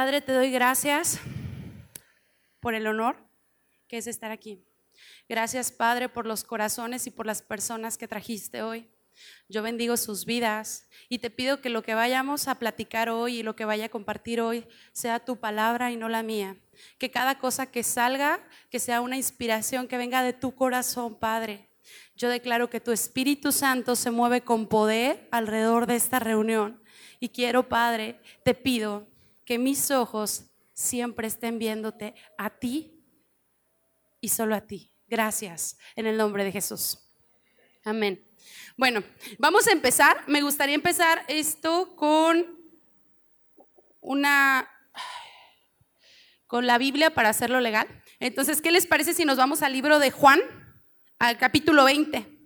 Padre, te doy gracias por el honor que es estar aquí. Gracias, Padre, por los corazones y por las personas que trajiste hoy. Yo bendigo sus vidas y te pido que lo que vayamos a platicar hoy y lo que vaya a compartir hoy sea tu palabra y no la mía. Que cada cosa que salga, que sea una inspiración que venga de tu corazón, Padre. Yo declaro que tu Espíritu Santo se mueve con poder alrededor de esta reunión. Y quiero, Padre, te pido que mis ojos siempre estén viéndote a ti y solo a ti. Gracias, en el nombre de Jesús. Amén. Bueno, vamos a empezar. Me gustaría empezar esto con una con la Biblia para hacerlo legal. Entonces, ¿qué les parece si nos vamos al libro de Juan, al capítulo 20?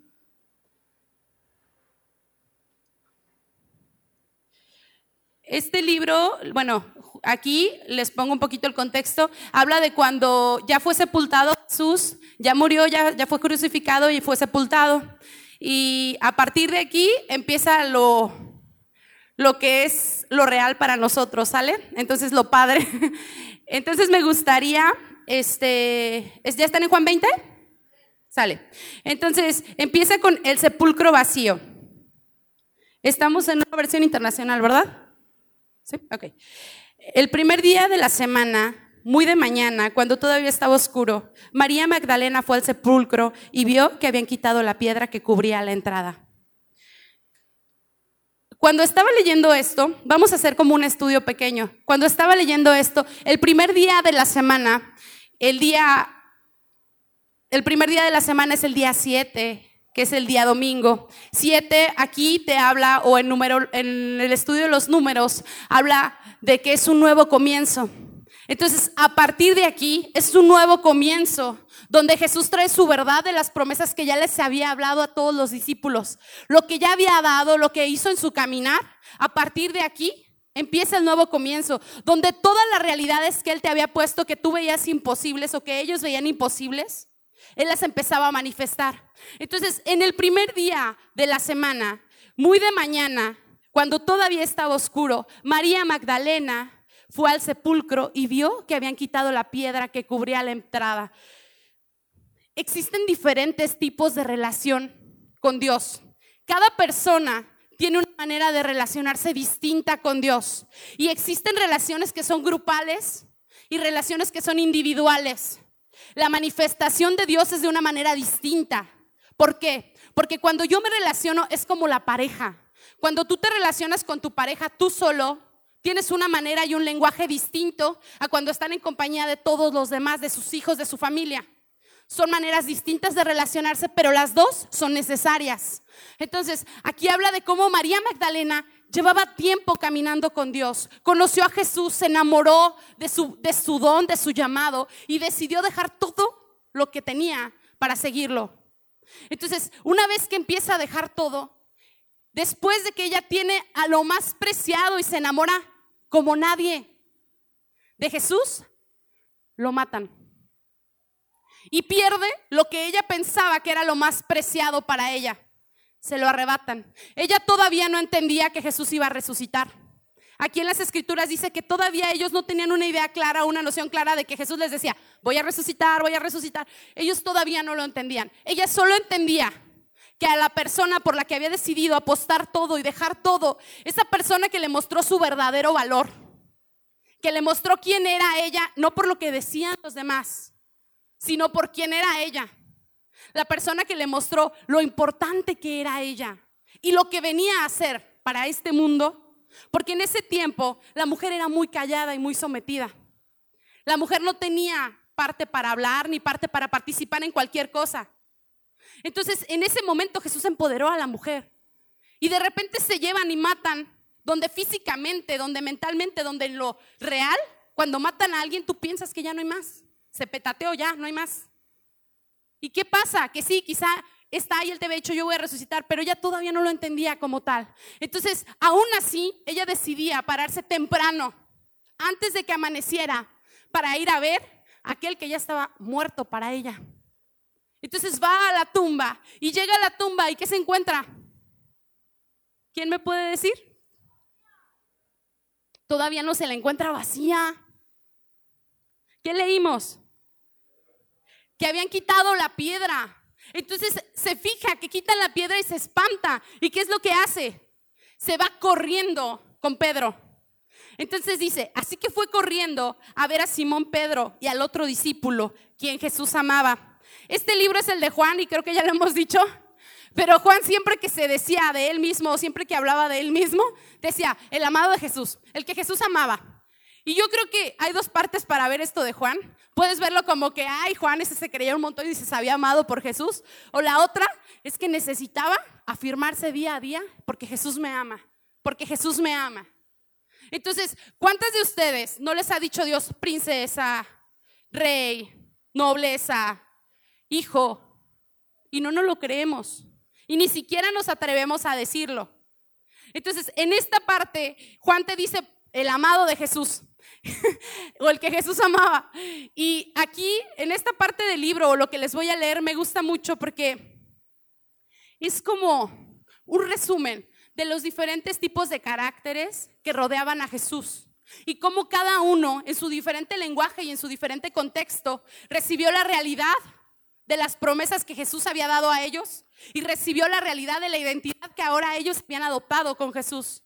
Este libro, bueno, aquí les pongo un poquito el contexto, habla de cuando ya fue sepultado Jesús, ya murió, ya, ya fue crucificado y fue sepultado. Y a partir de aquí empieza lo, lo que es lo real para nosotros, ¿sale? Entonces lo padre. Entonces me gustaría, este, ¿ya están en Juan 20? Sale. Entonces empieza con el sepulcro vacío. Estamos en una versión internacional, ¿verdad? ¿Sí? Ok. El primer día de la semana, muy de mañana, cuando todavía estaba oscuro, María Magdalena fue al sepulcro y vio que habían quitado la piedra que cubría la entrada. Cuando estaba leyendo esto, vamos a hacer como un estudio pequeño. Cuando estaba leyendo esto, el primer día de la semana, el día, el primer día de la semana es el día 7, que es el día domingo. Siete aquí te habla, o en, número, en el estudio de los números, habla de que es un nuevo comienzo. Entonces, a partir de aquí, es un nuevo comienzo, donde Jesús trae su verdad de las promesas que ya les había hablado a todos los discípulos. Lo que ya había dado, lo que hizo en su caminar, a partir de aquí empieza el nuevo comienzo, donde todas las realidades que Él te había puesto, que tú veías imposibles o que ellos veían imposibles, Él las empezaba a manifestar. Entonces, en el primer día de la semana, muy de mañana, cuando todavía estaba oscuro, María Magdalena fue al sepulcro y vio que habían quitado la piedra que cubría la entrada. Existen diferentes tipos de relación con Dios. Cada persona tiene una manera de relacionarse distinta con Dios. Y existen relaciones que son grupales y relaciones que son individuales. La manifestación de Dios es de una manera distinta. ¿Por qué? Porque cuando yo me relaciono es como la pareja. Cuando tú te relacionas con tu pareja tú solo, tienes una manera y un lenguaje distinto a cuando están en compañía de todos los demás, de sus hijos, de su familia. Son maneras distintas de relacionarse, pero las dos son necesarias. Entonces, aquí habla de cómo María Magdalena llevaba tiempo caminando con Dios, conoció a Jesús, se enamoró de su, de su don, de su llamado y decidió dejar todo lo que tenía para seguirlo. Entonces, una vez que empieza a dejar todo, después de que ella tiene a lo más preciado y se enamora como nadie de Jesús, lo matan. Y pierde lo que ella pensaba que era lo más preciado para ella. Se lo arrebatan. Ella todavía no entendía que Jesús iba a resucitar. Aquí en las escrituras dice que todavía ellos no tenían una idea clara, una noción clara de que Jesús les decía, voy a resucitar, voy a resucitar. Ellos todavía no lo entendían. Ella solo entendía que a la persona por la que había decidido apostar todo y dejar todo, esa persona que le mostró su verdadero valor, que le mostró quién era ella, no por lo que decían los demás, sino por quién era ella. La persona que le mostró lo importante que era ella y lo que venía a hacer para este mundo porque en ese tiempo la mujer era muy callada y muy sometida. La mujer no tenía parte para hablar ni parte para participar en cualquier cosa. Entonces, en ese momento Jesús empoderó a la mujer. Y de repente se llevan y matan, donde físicamente, donde mentalmente, donde en lo real, cuando matan a alguien, tú piensas que ya no hay más. Se petateó ya, no hay más. ¿Y qué pasa? Que sí, quizá está ahí, él te había dicho, yo voy a resucitar, pero ella todavía no lo entendía como tal. Entonces, aún así, ella decidía pararse temprano, antes de que amaneciera, para ir a ver a aquel que ya estaba muerto para ella. Entonces va a la tumba y llega a la tumba y ¿qué se encuentra? ¿Quién me puede decir? todavía no se la encuentra vacía. ¿Qué leímos? Que habían quitado la piedra. Entonces se fija que quitan la piedra y se espanta. ¿Y qué es lo que hace? Se va corriendo con Pedro. Entonces dice, así que fue corriendo a ver a Simón Pedro y al otro discípulo, quien Jesús amaba. Este libro es el de Juan y creo que ya lo hemos dicho, pero Juan siempre que se decía de él mismo, siempre que hablaba de él mismo, decía, el amado de Jesús, el que Jesús amaba. Y yo creo que hay dos partes para ver esto de Juan. Puedes verlo como que, ay, Juan ese se creía un montón y se sabía amado por Jesús. O la otra es que necesitaba afirmarse día a día porque Jesús me ama, porque Jesús me ama. Entonces, ¿cuántas de ustedes no les ha dicho Dios princesa, rey, nobleza, hijo? Y no nos lo creemos. Y ni siquiera nos atrevemos a decirlo. Entonces, en esta parte, Juan te dice el amado de Jesús, o el que Jesús amaba. Y aquí, en esta parte del libro, o lo que les voy a leer, me gusta mucho porque es como un resumen de los diferentes tipos de caracteres que rodeaban a Jesús y cómo cada uno en su diferente lenguaje y en su diferente contexto recibió la realidad de las promesas que Jesús había dado a ellos y recibió la realidad de la identidad que ahora ellos habían adoptado con Jesús.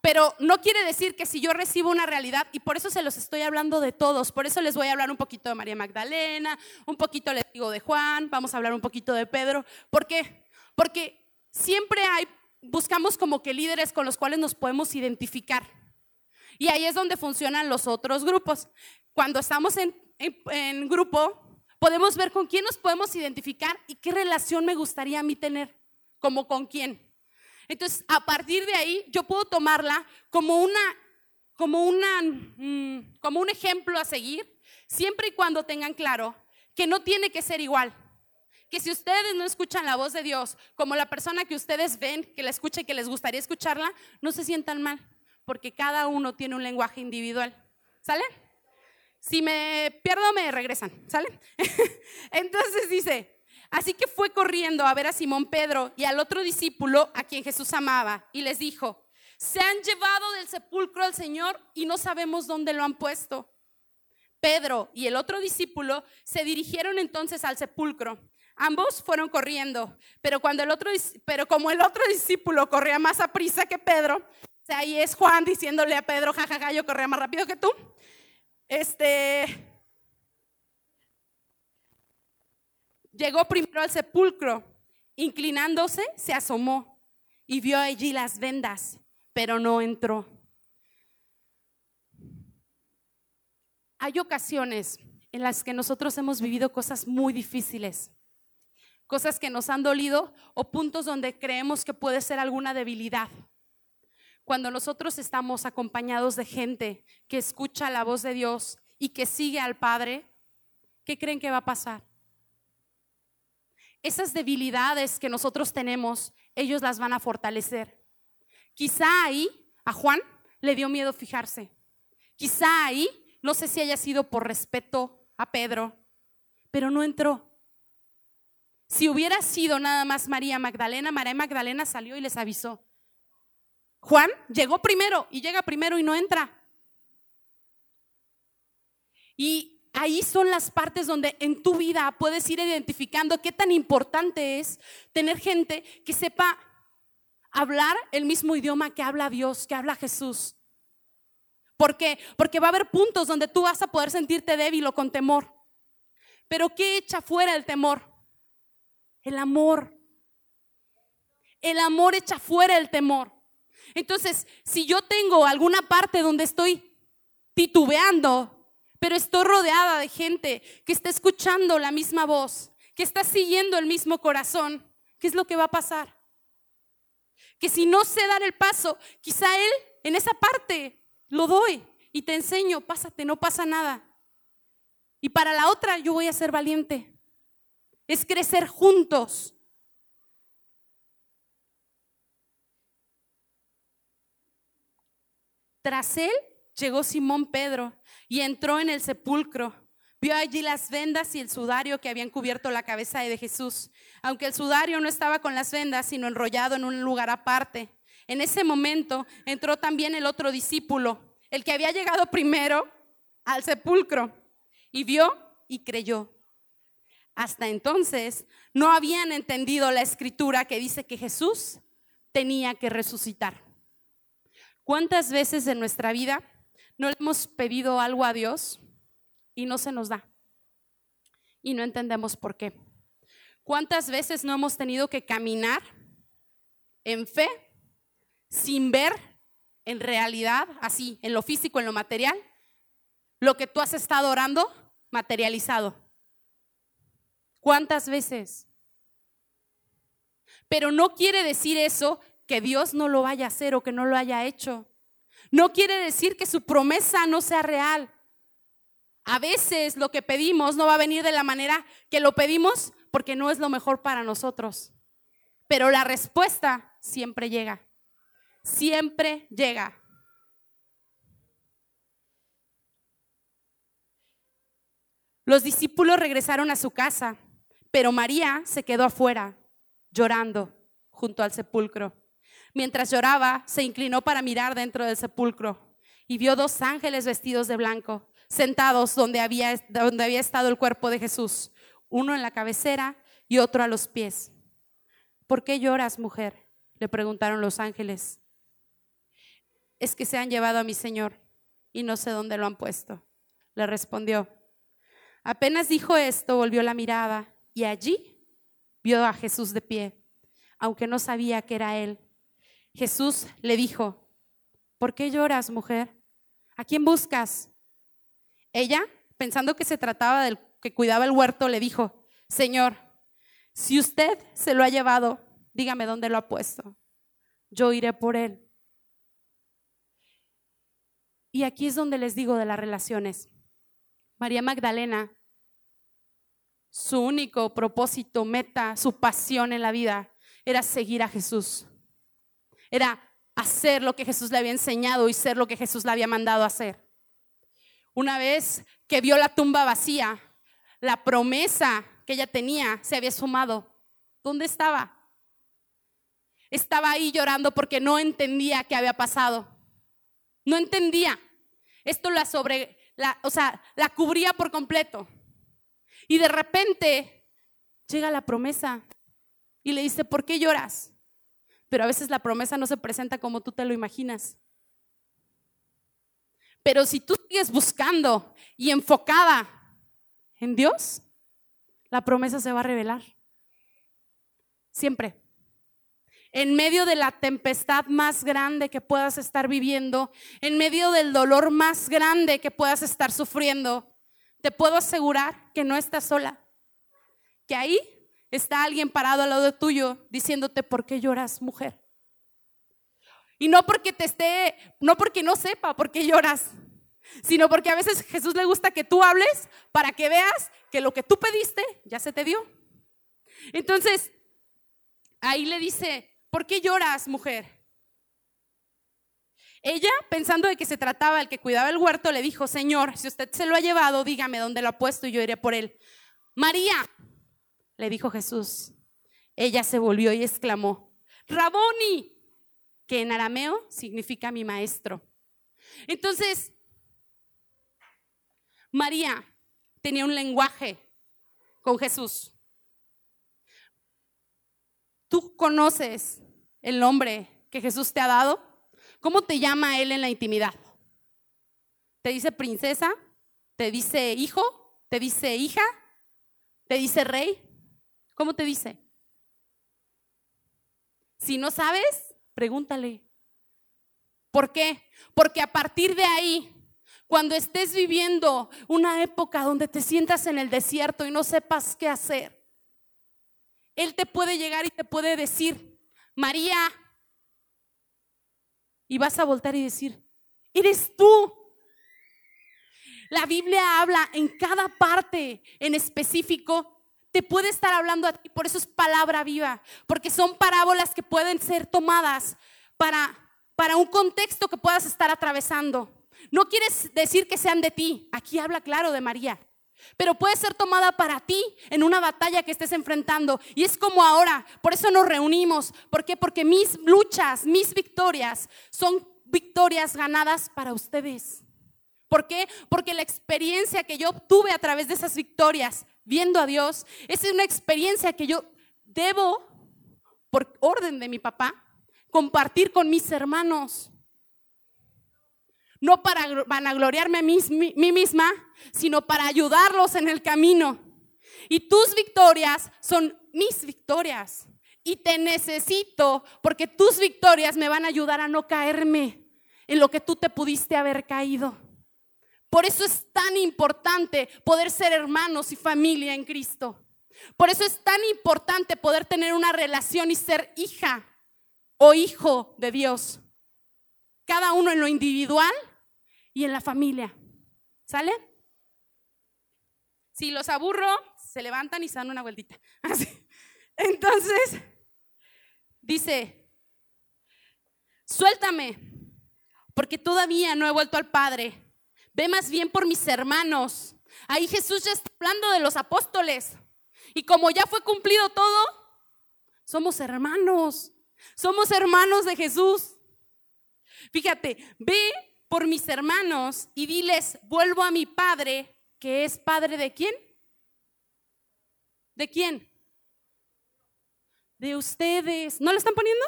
Pero no quiere decir que si yo recibo una realidad, y por eso se los estoy hablando de todos, por eso les voy a hablar un poquito de María Magdalena, un poquito les digo de Juan, vamos a hablar un poquito de Pedro. ¿Por qué? Porque siempre hay, buscamos como que líderes con los cuales nos podemos identificar. Y ahí es donde funcionan los otros grupos. Cuando estamos en, en grupo, podemos ver con quién nos podemos identificar y qué relación me gustaría a mí tener, como con quién. Entonces, a partir de ahí, yo puedo tomarla como una, como una, mm, como un ejemplo a seguir, siempre y cuando tengan claro que no tiene que ser igual. Que si ustedes no escuchan la voz de Dios como la persona que ustedes ven, que la escucha y que les gustaría escucharla, no se sientan mal, porque cada uno tiene un lenguaje individual. ¿Sale? Si me pierdo, me regresan, ¿sale? Entonces dice, así que fue corriendo a ver a Simón Pedro y al otro discípulo a quien Jesús amaba y les dijo, se han llevado del sepulcro al Señor y no sabemos dónde lo han puesto. Pedro y el otro discípulo se dirigieron entonces al sepulcro. Ambos fueron corriendo, pero cuando el otro pero como el otro discípulo corría más a prisa que Pedro, ahí es Juan diciéndole a Pedro, jajaja, yo corría más rápido que tú. Este, llegó primero al sepulcro, inclinándose, se asomó y vio allí las vendas, pero no entró. Hay ocasiones en las que nosotros hemos vivido cosas muy difíciles, cosas que nos han dolido o puntos donde creemos que puede ser alguna debilidad cuando nosotros estamos acompañados de gente que escucha la voz de Dios y que sigue al Padre, ¿qué creen que va a pasar? Esas debilidades que nosotros tenemos, ellos las van a fortalecer. Quizá ahí a Juan le dio miedo fijarse. Quizá ahí, no sé si haya sido por respeto a Pedro, pero no entró. Si hubiera sido nada más María Magdalena, María Magdalena salió y les avisó. Juan llegó primero y llega primero y no entra. Y ahí son las partes donde en tu vida puedes ir identificando qué tan importante es tener gente que sepa hablar el mismo idioma que habla Dios, que habla Jesús. ¿Por qué? Porque va a haber puntos donde tú vas a poder sentirte débil o con temor. Pero ¿qué echa fuera el temor? El amor. El amor echa fuera el temor. Entonces, si yo tengo alguna parte donde estoy titubeando, pero estoy rodeada de gente que está escuchando la misma voz, que está siguiendo el mismo corazón, ¿qué es lo que va a pasar? Que si no sé dar el paso, quizá Él en esa parte lo doy y te enseño, pásate, no pasa nada. Y para la otra yo voy a ser valiente. Es crecer juntos. Tras él llegó Simón Pedro y entró en el sepulcro. Vio allí las vendas y el sudario que habían cubierto la cabeza de Jesús, aunque el sudario no estaba con las vendas, sino enrollado en un lugar aparte. En ese momento entró también el otro discípulo, el que había llegado primero al sepulcro y vio y creyó. Hasta entonces no habían entendido la escritura que dice que Jesús tenía que resucitar. ¿Cuántas veces en nuestra vida no le hemos pedido algo a Dios y no se nos da? Y no entendemos por qué. ¿Cuántas veces no hemos tenido que caminar en fe sin ver en realidad, así, en lo físico, en lo material, lo que tú has estado orando materializado? ¿Cuántas veces? Pero no quiere decir eso que Dios no lo vaya a hacer o que no lo haya hecho. No quiere decir que su promesa no sea real. A veces lo que pedimos no va a venir de la manera que lo pedimos porque no es lo mejor para nosotros. Pero la respuesta siempre llega. Siempre llega. Los discípulos regresaron a su casa, pero María se quedó afuera, llorando junto al sepulcro. Mientras lloraba, se inclinó para mirar dentro del sepulcro y vio dos ángeles vestidos de blanco, sentados donde había, donde había estado el cuerpo de Jesús, uno en la cabecera y otro a los pies. ¿Por qué lloras, mujer? le preguntaron los ángeles. Es que se han llevado a mi Señor y no sé dónde lo han puesto. Le respondió. Apenas dijo esto, volvió la mirada y allí vio a Jesús de pie, aunque no sabía que era él. Jesús le dijo, ¿por qué lloras, mujer? ¿A quién buscas? Ella, pensando que se trataba del que cuidaba el huerto, le dijo, Señor, si usted se lo ha llevado, dígame dónde lo ha puesto. Yo iré por él. Y aquí es donde les digo de las relaciones. María Magdalena, su único propósito, meta, su pasión en la vida era seguir a Jesús era hacer lo que Jesús le había enseñado y ser lo que Jesús le había mandado hacer. Una vez que vio la tumba vacía, la promesa que ella tenía se había sumado. ¿Dónde estaba? Estaba ahí llorando porque no entendía qué había pasado. No entendía. Esto la sobre, o sea, la cubría por completo. Y de repente llega la promesa y le dice, ¿por qué lloras? Pero a veces la promesa no se presenta como tú te lo imaginas. Pero si tú sigues buscando y enfocada en Dios, la promesa se va a revelar. Siempre. En medio de la tempestad más grande que puedas estar viviendo, en medio del dolor más grande que puedas estar sufriendo, te puedo asegurar que no estás sola. Que ahí está alguien parado al lado tuyo diciéndote, ¿por qué lloras, mujer? Y no porque te esté, no porque no sepa por qué lloras, sino porque a veces Jesús le gusta que tú hables para que veas que lo que tú pediste ya se te dio. Entonces, ahí le dice, ¿por qué lloras, mujer? Ella, pensando de que se trataba el que cuidaba el huerto, le dijo, Señor, si usted se lo ha llevado, dígame dónde lo ha puesto y yo iré por él. María, le dijo Jesús. Ella se volvió y exclamó, Raboni, que en arameo significa mi maestro. Entonces, María tenía un lenguaje con Jesús. ¿Tú conoces el nombre que Jesús te ha dado? ¿Cómo te llama Él en la intimidad? ¿Te dice princesa? ¿Te dice hijo? ¿Te dice hija? ¿Te dice rey? ¿Cómo te dice? Si no sabes, pregúntale. ¿Por qué? Porque a partir de ahí, cuando estés viviendo una época donde te sientas en el desierto y no sepas qué hacer, Él te puede llegar y te puede decir, María, y vas a voltar y decir, eres tú. La Biblia habla en cada parte en específico puede estar hablando a ti, por eso es palabra viva, porque son parábolas que pueden ser tomadas para, para un contexto que puedas estar atravesando. No quieres decir que sean de ti, aquí habla claro de María, pero puede ser tomada para ti en una batalla que estés enfrentando. Y es como ahora, por eso nos reunimos. Porque mis luchas, mis victorias son victorias ganadas para ustedes. ¿Por qué? Porque la experiencia que yo obtuve a través de esas victorias, viendo a Dios, es una experiencia que yo debo, por orden de mi papá, compartir con mis hermanos. No para vanagloriarme a mí, mí misma, sino para ayudarlos en el camino. Y tus victorias son mis victorias. Y te necesito porque tus victorias me van a ayudar a no caerme en lo que tú te pudiste haber caído. Por eso es tan importante poder ser hermanos y familia en Cristo. Por eso es tan importante poder tener una relación y ser hija o hijo de Dios. Cada uno en lo individual y en la familia. ¿Sale? Si los aburro, se levantan y se dan una vueltita. Entonces, dice, suéltame, porque todavía no he vuelto al Padre. Ve más bien por mis hermanos. Ahí Jesús ya está hablando de los apóstoles. Y como ya fue cumplido todo, somos hermanos. Somos hermanos de Jesús. Fíjate, ve por mis hermanos y diles, vuelvo a mi Padre, que es Padre de quién? ¿De quién? De ustedes. ¿No lo están poniendo?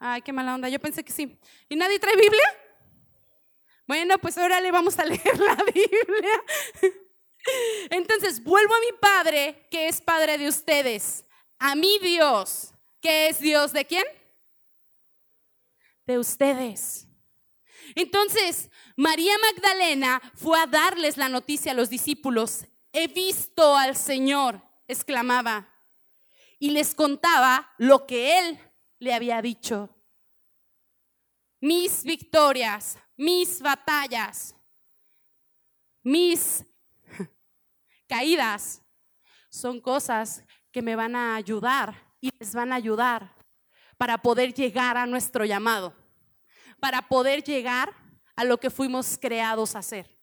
Ay, qué mala onda. Yo pensé que sí. ¿Y nadie trae Biblia? Bueno, pues ahora le vamos a leer la Biblia. Entonces, vuelvo a mi Padre, que es Padre de ustedes. A mi Dios, que es Dios de quién? De ustedes. Entonces, María Magdalena fue a darles la noticia a los discípulos. He visto al Señor, exclamaba, y les contaba lo que él le había dicho. Mis victorias, mis batallas, mis caídas son cosas que me van a ayudar y les van a ayudar para poder llegar a nuestro llamado, para poder llegar a lo que fuimos creados a hacer.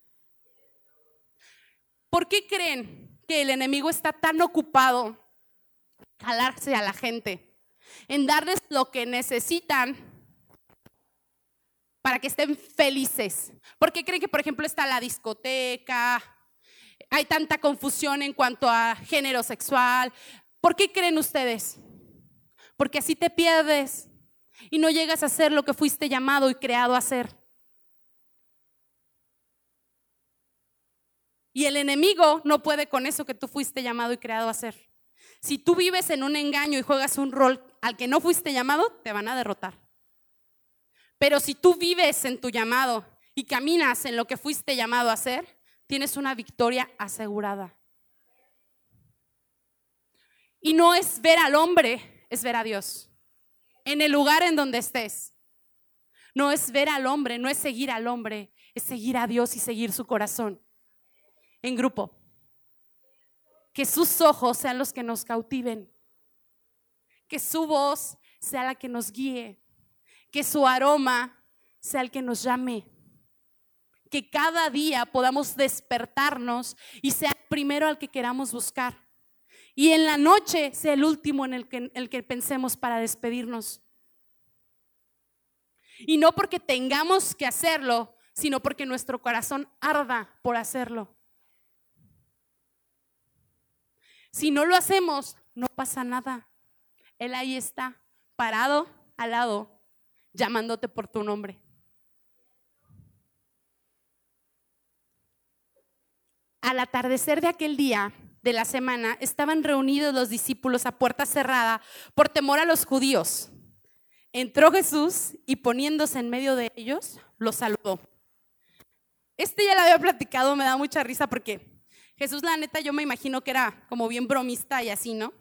¿Por qué creen que el enemigo está tan ocupado en jalarse a la gente, en darles lo que necesitan para que estén felices? ¿Por qué creen que, por ejemplo, está la discoteca? Hay tanta confusión en cuanto a género sexual. ¿Por qué creen ustedes? Porque así te pierdes y no llegas a ser lo que fuiste llamado y creado a ser. Y el enemigo no puede con eso que tú fuiste llamado y creado a hacer. Si tú vives en un engaño y juegas un rol al que no fuiste llamado, te van a derrotar. Pero si tú vives en tu llamado y caminas en lo que fuiste llamado a hacer, tienes una victoria asegurada. Y no es ver al hombre, es ver a Dios. En el lugar en donde estés. No es ver al hombre, no es seguir al hombre, es seguir a Dios y seguir su corazón en grupo. Que sus ojos sean los que nos cautiven. Que su voz sea la que nos guíe. Que su aroma sea el que nos llame. Que cada día podamos despertarnos y sea el primero al que queramos buscar. Y en la noche sea el último en el que, el que pensemos para despedirnos. Y no porque tengamos que hacerlo, sino porque nuestro corazón arda por hacerlo. Si no lo hacemos, no pasa nada. Él ahí está, parado al lado, llamándote por tu nombre. Al atardecer de aquel día de la semana, estaban reunidos los discípulos a puerta cerrada por temor a los judíos. Entró Jesús y poniéndose en medio de ellos, los saludó. Este ya lo había platicado, me da mucha risa porque Jesús, la neta, yo me imagino que era como bien bromista y así, ¿no?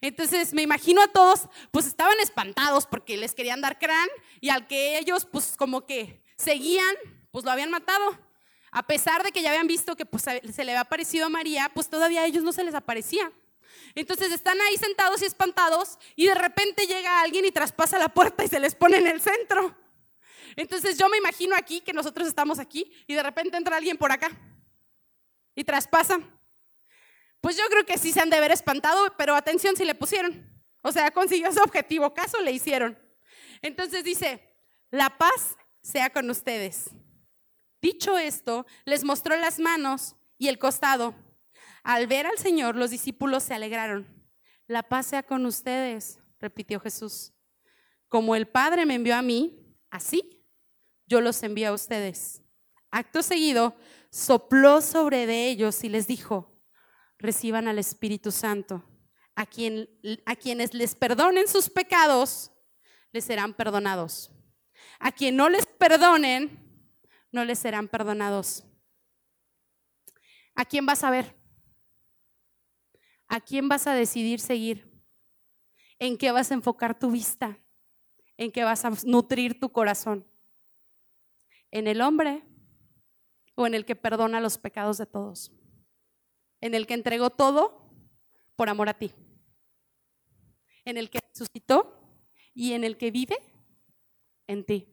Entonces me imagino a todos, pues estaban espantados porque les querían dar crán y al que ellos, pues como que seguían, pues lo habían matado. A pesar de que ya habían visto que pues, se le había aparecido a María, pues todavía a ellos no se les aparecía. Entonces están ahí sentados y espantados y de repente llega alguien y traspasa la puerta y se les pone en el centro. Entonces yo me imagino aquí que nosotros estamos aquí y de repente entra alguien por acá y traspasa. Pues yo creo que sí se han de haber espantado, pero atención si le pusieron. O sea, consiguió su objetivo, caso le hicieron. Entonces dice, la paz sea con ustedes. Dicho esto, les mostró las manos y el costado. Al ver al Señor, los discípulos se alegraron. La paz sea con ustedes, repitió Jesús. Como el Padre me envió a mí, así yo los envío a ustedes. Acto seguido, sopló sobre de ellos y les dijo, reciban al Espíritu Santo. A, quien, a quienes les perdonen sus pecados, les serán perdonados. A quien no les perdonen, no les serán perdonados. ¿A quién vas a ver? ¿A quién vas a decidir seguir? ¿En qué vas a enfocar tu vista? ¿En qué vas a nutrir tu corazón? ¿En el hombre o en el que perdona los pecados de todos? ¿En el que entregó todo por amor a ti? ¿En el que resucitó y en el que vive en ti?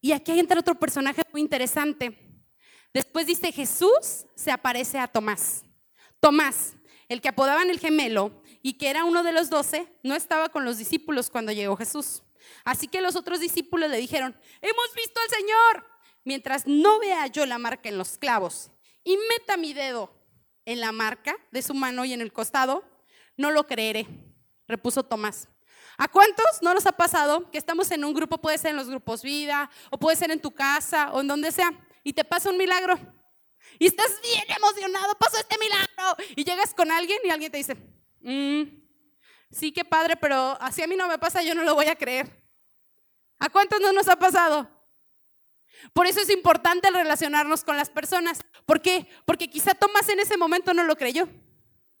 Y aquí entra otro personaje muy interesante. Después dice Jesús se aparece a Tomás. Tomás, el que apodaban el gemelo y que era uno de los doce, no estaba con los discípulos cuando llegó Jesús. Así que los otros discípulos le dijeron, hemos visto al Señor. Mientras no vea yo la marca en los clavos y meta mi dedo en la marca de su mano y en el costado, no lo creeré, repuso Tomás. ¿A cuántos no nos ha pasado que estamos en un grupo, puede ser en los grupos vida, o puede ser en tu casa, o en donde sea, y te pasa un milagro? Y estás bien emocionado, pasó este milagro. Y llegas con alguien y alguien te dice, mm, sí, qué padre, pero así a mí no me pasa, yo no lo voy a creer. ¿A cuántos no nos ha pasado? Por eso es importante relacionarnos con las personas. ¿Por qué? Porque quizá Tomás en ese momento no lo creyó.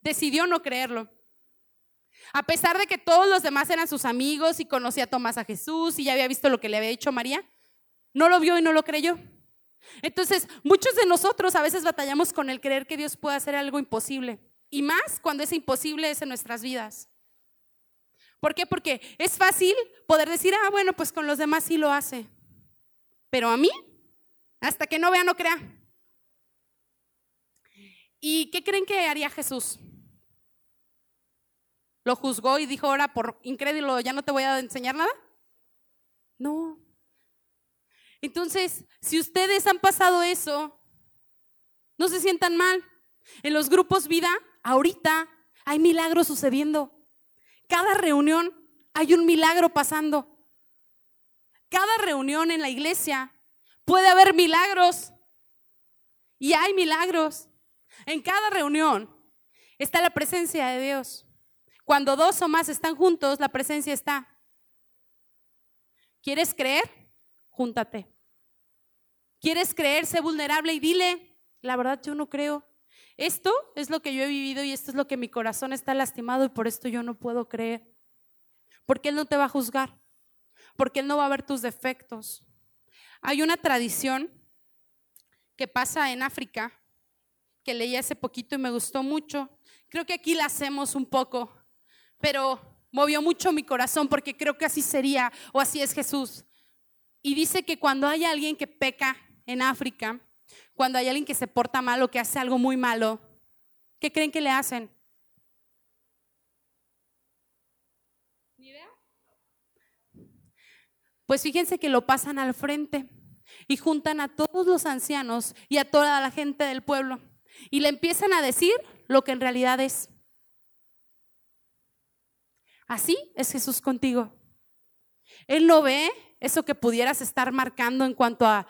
Decidió no creerlo. A pesar de que todos los demás eran sus amigos y conocía a Tomás a Jesús y ya había visto lo que le había dicho María, no lo vio y no lo creyó. Entonces, muchos de nosotros a veces batallamos con el creer que Dios puede hacer algo imposible. Y más cuando ese imposible es en nuestras vidas. ¿Por qué? Porque es fácil poder decir, ah, bueno, pues con los demás sí lo hace. Pero a mí, hasta que no vea, no crea. ¿Y qué creen que haría Jesús? lo juzgó y dijo, ahora por incrédulo, ya no te voy a enseñar nada? No. Entonces, si ustedes han pasado eso, no se sientan mal. En los grupos vida, ahorita hay milagros sucediendo. Cada reunión hay un milagro pasando. Cada reunión en la iglesia puede haber milagros. Y hay milagros. En cada reunión está la presencia de Dios. Cuando dos o más están juntos, la presencia está. ¿Quieres creer? Júntate. ¿Quieres creer? Sé vulnerable y dile, la verdad yo no creo. Esto es lo que yo he vivido y esto es lo que mi corazón está lastimado y por esto yo no puedo creer. Porque Él no te va a juzgar. Porque Él no va a ver tus defectos. Hay una tradición que pasa en África que leí hace poquito y me gustó mucho. Creo que aquí la hacemos un poco pero movió mucho mi corazón porque creo que así sería o así es Jesús. Y dice que cuando hay alguien que peca en África, cuando hay alguien que se porta mal o que hace algo muy malo, ¿qué creen que le hacen? ¿Ni idea? Pues fíjense que lo pasan al frente y juntan a todos los ancianos y a toda la gente del pueblo y le empiezan a decir lo que en realidad es. Así es Jesús contigo. Él no ve eso que pudieras estar marcando en cuanto a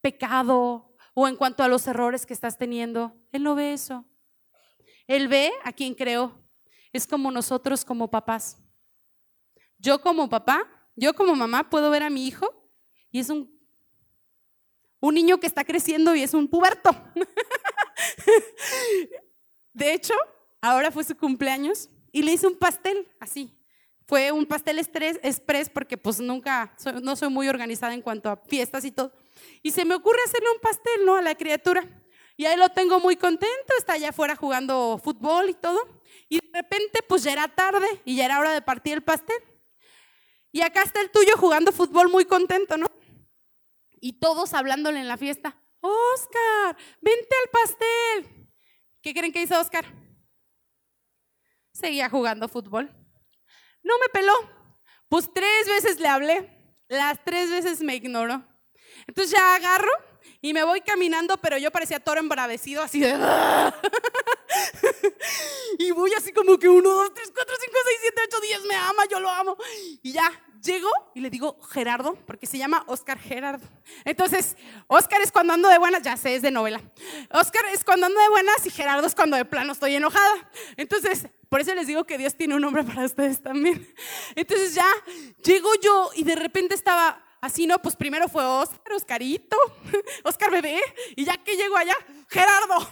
pecado o en cuanto a los errores que estás teniendo. Él no ve eso. Él ve a quien creó. Es como nosotros como papás. Yo como papá, yo como mamá puedo ver a mi hijo y es un, un niño que está creciendo y es un puberto. De hecho, ahora fue su cumpleaños y le hice un pastel, así. Fue un pastel express porque pues nunca, no soy muy organizada en cuanto a fiestas y todo. Y se me ocurre hacerle un pastel, ¿no? A la criatura. Y ahí lo tengo muy contento, está allá afuera jugando fútbol y todo. Y de repente pues ya era tarde y ya era hora de partir el pastel. Y acá está el tuyo jugando fútbol muy contento, ¿no? Y todos hablándole en la fiesta. Oscar, vente al pastel. ¿Qué creen que hizo Oscar? seguía jugando fútbol. No me peló. Pues tres veces le hablé, las tres veces me ignoró. Entonces ya agarro y me voy caminando, pero yo parecía toro embravecido, así de... y voy así como que uno, dos, tres, cuatro, cinco, seis, siete, ocho, diez, me ama, yo lo amo. Y ya, llego y le digo Gerardo, porque se llama Oscar Gerardo. Entonces, Oscar es cuando ando de buenas, ya sé, es de novela. Oscar es cuando ando de buenas y Gerardo es cuando de plano estoy enojada. Entonces, por eso les digo que Dios tiene un nombre para ustedes también. Entonces ya llego yo y de repente estaba Así no, pues primero fue Oscar, Oscarito, Oscar bebé, y ya que llego allá, Gerardo,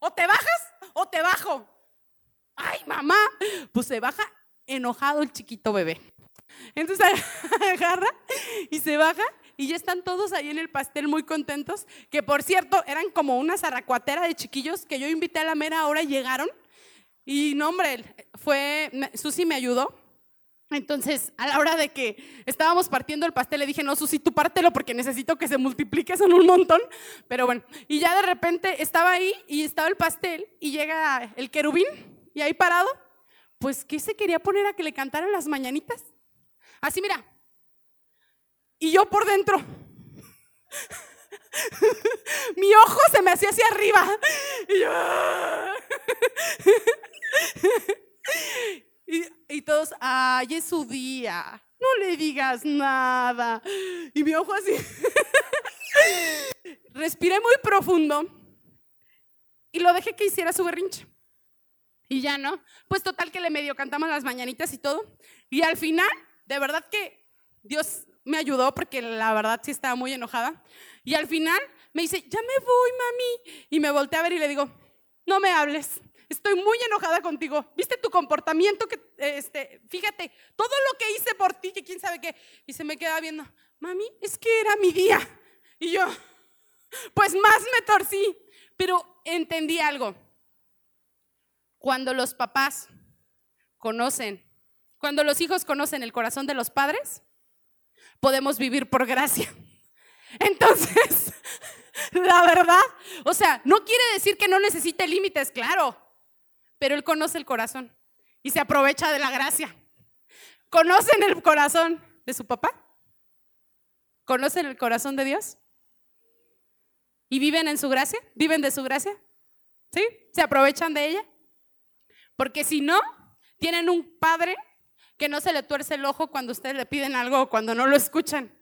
o te bajas o te bajo. Ay, mamá, pues se baja enojado el chiquito bebé. Entonces agarra y se baja y ya están todos ahí en el pastel muy contentos, que por cierto eran como una zarracuatera de chiquillos que yo invité a la mera hora llegaron. Y no, hombre, fue, Susi me ayudó entonces, a la hora de que estábamos partiendo el pastel, le dije, no, Susi, tú pártelo porque necesito que se multiplique, son un montón. Pero bueno, y ya de repente estaba ahí y estaba el pastel y llega el querubín y ahí parado, pues, ¿qué se quería poner a que le cantaran las mañanitas? Así, mira. Y yo por dentro. Mi ojo se me hacía hacia arriba. Y yo... Y, todos, ay, es su día, no le digas nada. Y mi ojo así. Respiré muy profundo y lo dejé que hiciera su berrinche. Y ya no, pues total que le medio cantamos las mañanitas y todo. Y al final, de verdad que Dios me ayudó porque la verdad sí estaba muy enojada. Y al final me dice, ya me voy, mami. Y me volteé a ver y le digo, no me hables estoy muy enojada contigo. ¿Viste tu comportamiento? Que, este, fíjate, todo lo que hice por ti, que quién sabe qué. Y se me queda viendo, mami, es que era mi día. Y yo, pues más me torcí. Pero entendí algo. Cuando los papás conocen, cuando los hijos conocen el corazón de los padres, podemos vivir por gracia. Entonces, la verdad, o sea, no quiere decir que no necesite límites, claro pero Él conoce el corazón y se aprovecha de la gracia. ¿Conocen el corazón de su papá? ¿Conocen el corazón de Dios? ¿Y viven en su gracia? ¿Viven de su gracia? ¿Sí? ¿Se aprovechan de ella? Porque si no, tienen un padre que no se le tuerce el ojo cuando ustedes le piden algo o cuando no lo escuchan.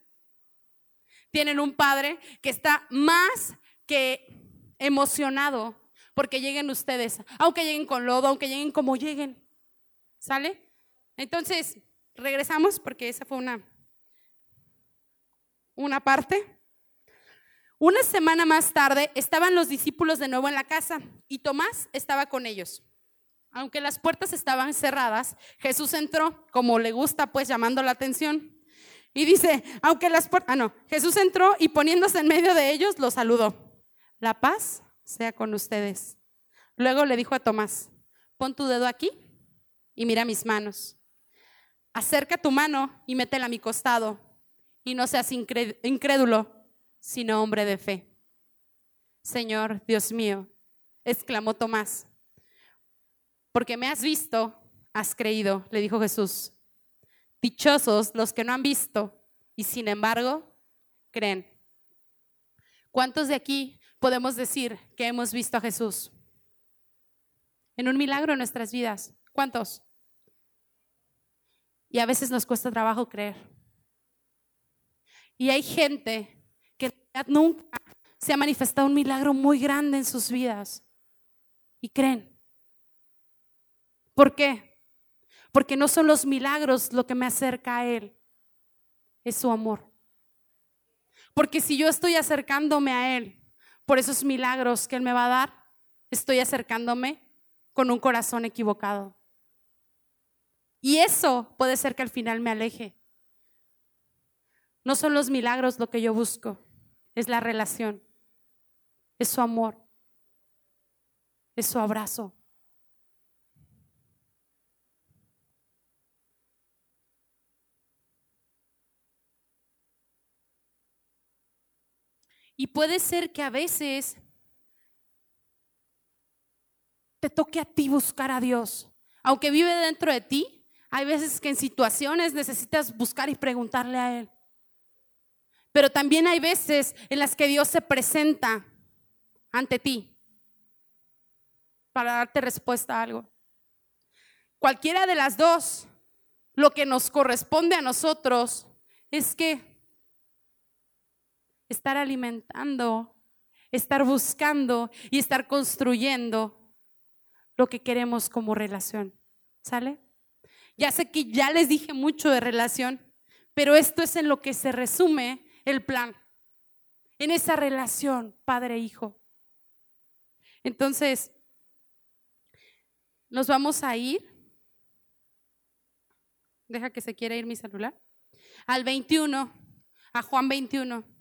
Tienen un padre que está más que emocionado porque lleguen ustedes, aunque lleguen con lodo, aunque lleguen como lleguen. ¿Sale? Entonces, regresamos porque esa fue una, una parte. Una semana más tarde estaban los discípulos de nuevo en la casa y Tomás estaba con ellos. Aunque las puertas estaban cerradas, Jesús entró, como le gusta, pues llamando la atención. Y dice, aunque las puertas, ah, no, Jesús entró y poniéndose en medio de ellos, los saludó. La paz sea con ustedes. Luego le dijo a Tomás, pon tu dedo aquí y mira mis manos. Acerca tu mano y métela a mi costado y no seas incrédulo, sino hombre de fe. Señor, Dios mío, exclamó Tomás, porque me has visto, has creído, le dijo Jesús. Dichosos los que no han visto y sin embargo creen. ¿Cuántos de aquí podemos decir que hemos visto a Jesús? En un milagro en nuestras vidas. ¿Cuántos? Y a veces nos cuesta trabajo creer. Y hay gente que nunca se ha manifestado un milagro muy grande en sus vidas. Y creen. ¿Por qué? Porque no son los milagros lo que me acerca a Él, es su amor. Porque si yo estoy acercándome a Él, por esos milagros que Él me va a dar, estoy acercándome con un corazón equivocado. Y eso puede ser que al final me aleje. No son los milagros lo que yo busco, es la relación, es su amor, es su abrazo. Y puede ser que a veces te toque a ti buscar a Dios. Aunque vive dentro de ti, Hay veces que en situaciones necesitas buscar y preguntarle a Él. Pero también hay veces en las que Dios se presenta ante ti para darte respuesta a algo. Cualquiera de las dos, lo que nos corresponde a nosotros es que estar alimentando, estar buscando y estar construyendo lo que queremos como relación. ¿Sale? Ya sé que ya les dije mucho de relación, pero esto es en lo que se resume el plan, en esa relación padre-hijo. Entonces, nos vamos a ir. Deja que se quiera ir mi celular. Al 21, a Juan 21.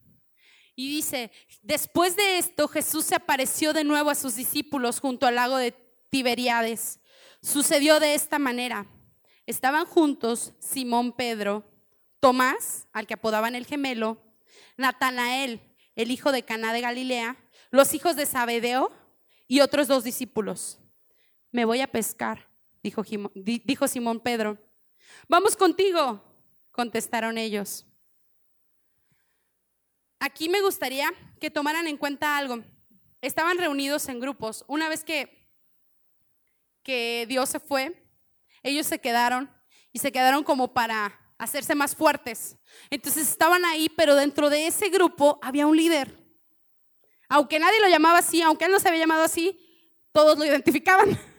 Y dice, después de esto Jesús se apareció de nuevo a sus discípulos junto al lago de Tiberiades. Sucedió de esta manera. Estaban juntos Simón Pedro, Tomás, al que apodaban el gemelo, Natanael, el hijo de Caná de Galilea, los hijos de Zabedeo y otros dos discípulos. Me voy a pescar, dijo Simón Pedro. Vamos contigo, contestaron ellos. Aquí me gustaría que tomaran en cuenta algo. Estaban reunidos en grupos. Una vez que, que Dios se fue, ellos se quedaron y se quedaron como para hacerse más fuertes. Entonces estaban ahí, pero dentro de ese grupo había un líder. Aunque nadie lo llamaba así, aunque él no se había llamado así, todos lo identificaban.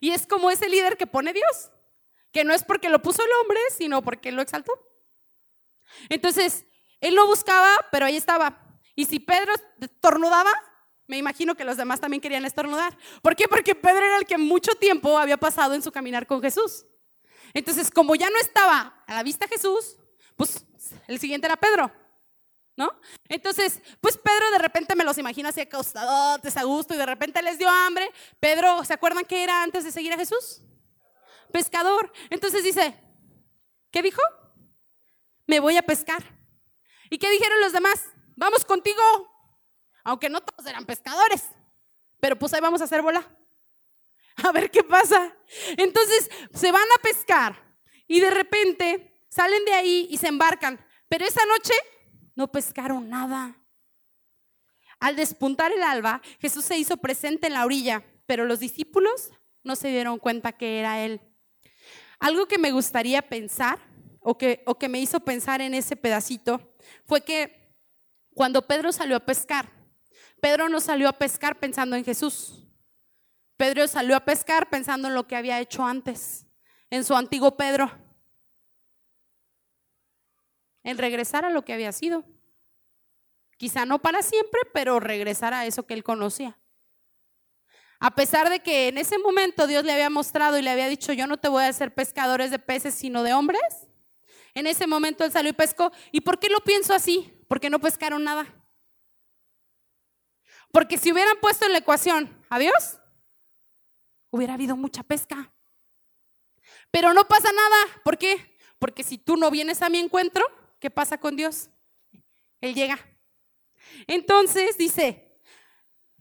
Y es como ese líder que pone Dios, que no es porque lo puso el hombre, sino porque lo exaltó. Entonces, él lo buscaba, pero ahí estaba. Y si Pedro estornudaba, me imagino que los demás también querían estornudar. ¿Por qué? Porque Pedro era el que mucho tiempo había pasado en su caminar con Jesús. Entonces, como ya no estaba a la vista Jesús, pues el siguiente era Pedro. ¿No? Entonces, pues Pedro de repente me los imagino así acostadotes a gusto y de repente les dio hambre. Pedro, ¿se acuerdan qué era antes de seguir a Jesús? Pescador. Entonces dice, ¿qué dijo? Me voy a pescar. ¿Y qué dijeron los demás? Vamos contigo, aunque no todos eran pescadores, pero pues ahí vamos a hacer bola. A ver qué pasa. Entonces se van a pescar y de repente salen de ahí y se embarcan. Pero esa noche no pescaron nada. Al despuntar el alba, Jesús se hizo presente en la orilla, pero los discípulos no se dieron cuenta que era Él. Algo que me gustaría pensar, o que, o que me hizo pensar en ese pedacito, fue que cuando Pedro salió a pescar, Pedro no salió a pescar pensando en Jesús. Pedro salió a pescar pensando en lo que había hecho antes, en su antiguo Pedro, en regresar a lo que había sido. Quizá no para siempre, pero regresar a eso que él conocía. A pesar de que en ese momento Dios le había mostrado y le había dicho, yo no te voy a hacer pescadores de peces, sino de hombres. En ese momento él salió y pescó. ¿Y por qué lo pienso así? Porque no pescaron nada. Porque si hubieran puesto en la ecuación a Dios, hubiera habido mucha pesca. Pero no pasa nada. ¿Por qué? Porque si tú no vienes a mi encuentro, ¿qué pasa con Dios? Él llega. Entonces dice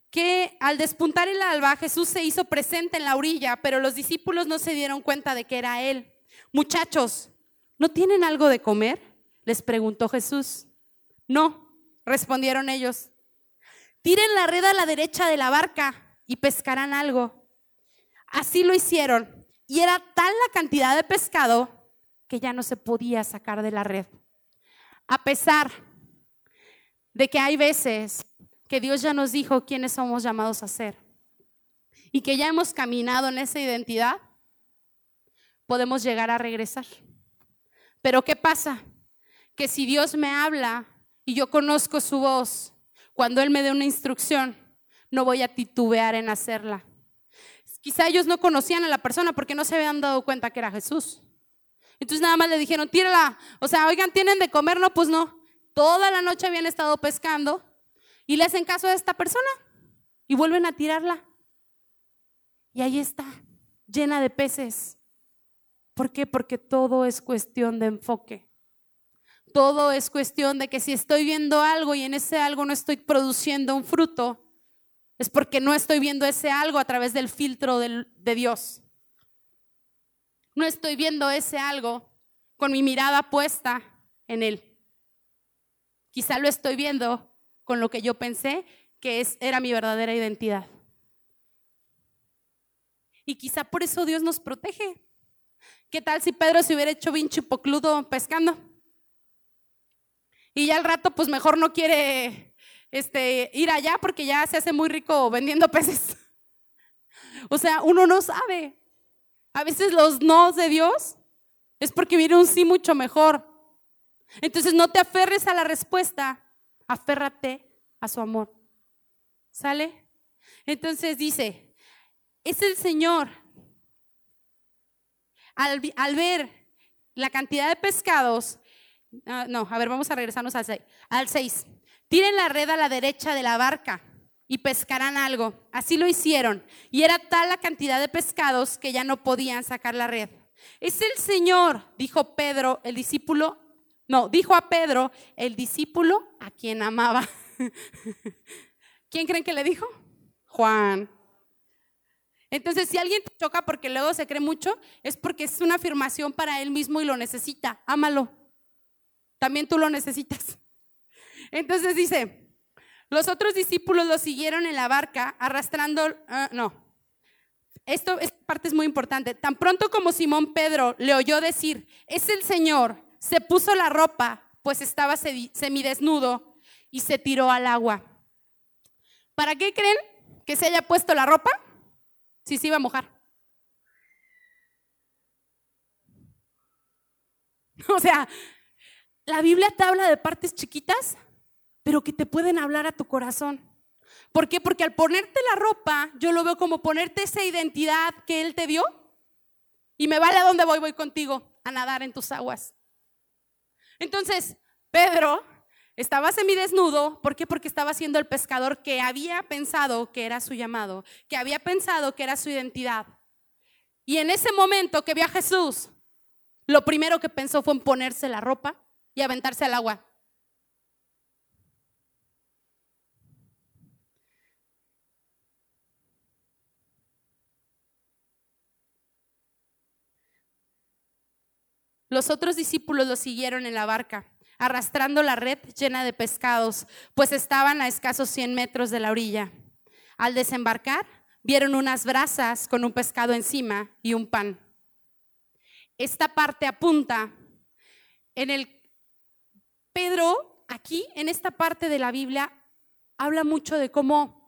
que al despuntar el alba Jesús se hizo presente en la orilla, pero los discípulos no se dieron cuenta de que era Él. Muchachos, ¿no tienen algo de comer? Les preguntó Jesús. No, respondieron ellos. Tiren la red a la derecha de la barca y pescarán algo. Así lo hicieron. Y era tal la cantidad de pescado que ya no se podía sacar de la red. A pesar de que hay veces que Dios ya nos dijo quiénes somos llamados a ser y que ya hemos caminado en esa identidad, podemos llegar a regresar. Pero ¿qué pasa? Que si Dios me habla y yo conozco su voz cuando Él me dé una instrucción, no voy a titubear en hacerla. Quizá ellos no conocían a la persona porque no se habían dado cuenta que era Jesús. Entonces nada más le dijeron, tírala. O sea, oigan, ¿tienen de comer? No, pues no. Toda la noche habían estado pescando y le hacen caso a esta persona y vuelven a tirarla. Y ahí está, llena de peces. ¿Por qué? Porque todo es cuestión de enfoque. Todo es cuestión de que si estoy viendo algo y en ese algo no estoy produciendo un fruto, es porque no estoy viendo ese algo a través del filtro de Dios. no estoy viendo ese algo con mi mirada puesta en Él. Quizá lo estoy viendo con lo que yo pensé que es, era mi verdadera identidad. Y quizá por eso Dios nos protege. ¿Qué tal si Pedro se hubiera hecho bien chipocludo pescando? Y ya al rato, pues mejor no quiere este, ir allá porque ya se hace muy rico vendiendo peces. O sea, uno no sabe. A veces los no de Dios es porque viene un sí mucho mejor. Entonces no te aferres a la respuesta, aférrate a su amor. ¿Sale? Entonces dice, es el Señor. Al, ver la cantidad de pescados, ah, no, a ver, vamos a regresarnos al 6. Al 6. Tiren la red a la derecha de la barca y pescarán algo. Así lo hicieron. Y era tal la cantidad de pescados que ya no podían sacar la red. Es el Señor, dijo Pedro, el discípulo, no, dijo a Pedro, el discípulo a quien amaba. ¿Quién creen que le dijo? Juan. Entonces, si alguien te choca porque luego se cree mucho, es porque es una afirmación para él mismo y lo necesita. Ámalo. También tú lo necesitas. Entonces dice, los otros discípulos lo siguieron en la barca arrastrando, ah, no, esto, esta parte es muy importante. Tan pronto como Simón Pedro le oyó decir, es el Señor, se puso la ropa, pues estaba semidesnudo, y se tiró al agua. ¿Para qué creen que se haya puesto la ropa si se iba a mojar? O sea, la Biblia te habla de partes chiquitas, pero que te pueden hablar a tu corazón. ¿Por qué? Porque al ponerte la ropa, yo lo veo como ponerte esa identidad que Él te dio y me vale a dónde voy, voy contigo, a nadar en tus aguas. Entonces, Pedro estaba semidesnudo, ¿por qué? Porque estaba siendo el pescador que había pensado que era su llamado, que había pensado que era su identidad. Y en ese momento que vio a Jesús, lo primero que pensó fue en ponerse la ropa y aventarse al agua. Los otros discípulos lo siguieron en la barca arrastrando la red llena de pescados, pues estaban a escasos 100 metros de la orilla. Al desembarcar, vieron unas brasas con un pescado encima y un pan. Esta parte apunta en el Pedro aquí en esta parte de la Biblia habla mucho de cómo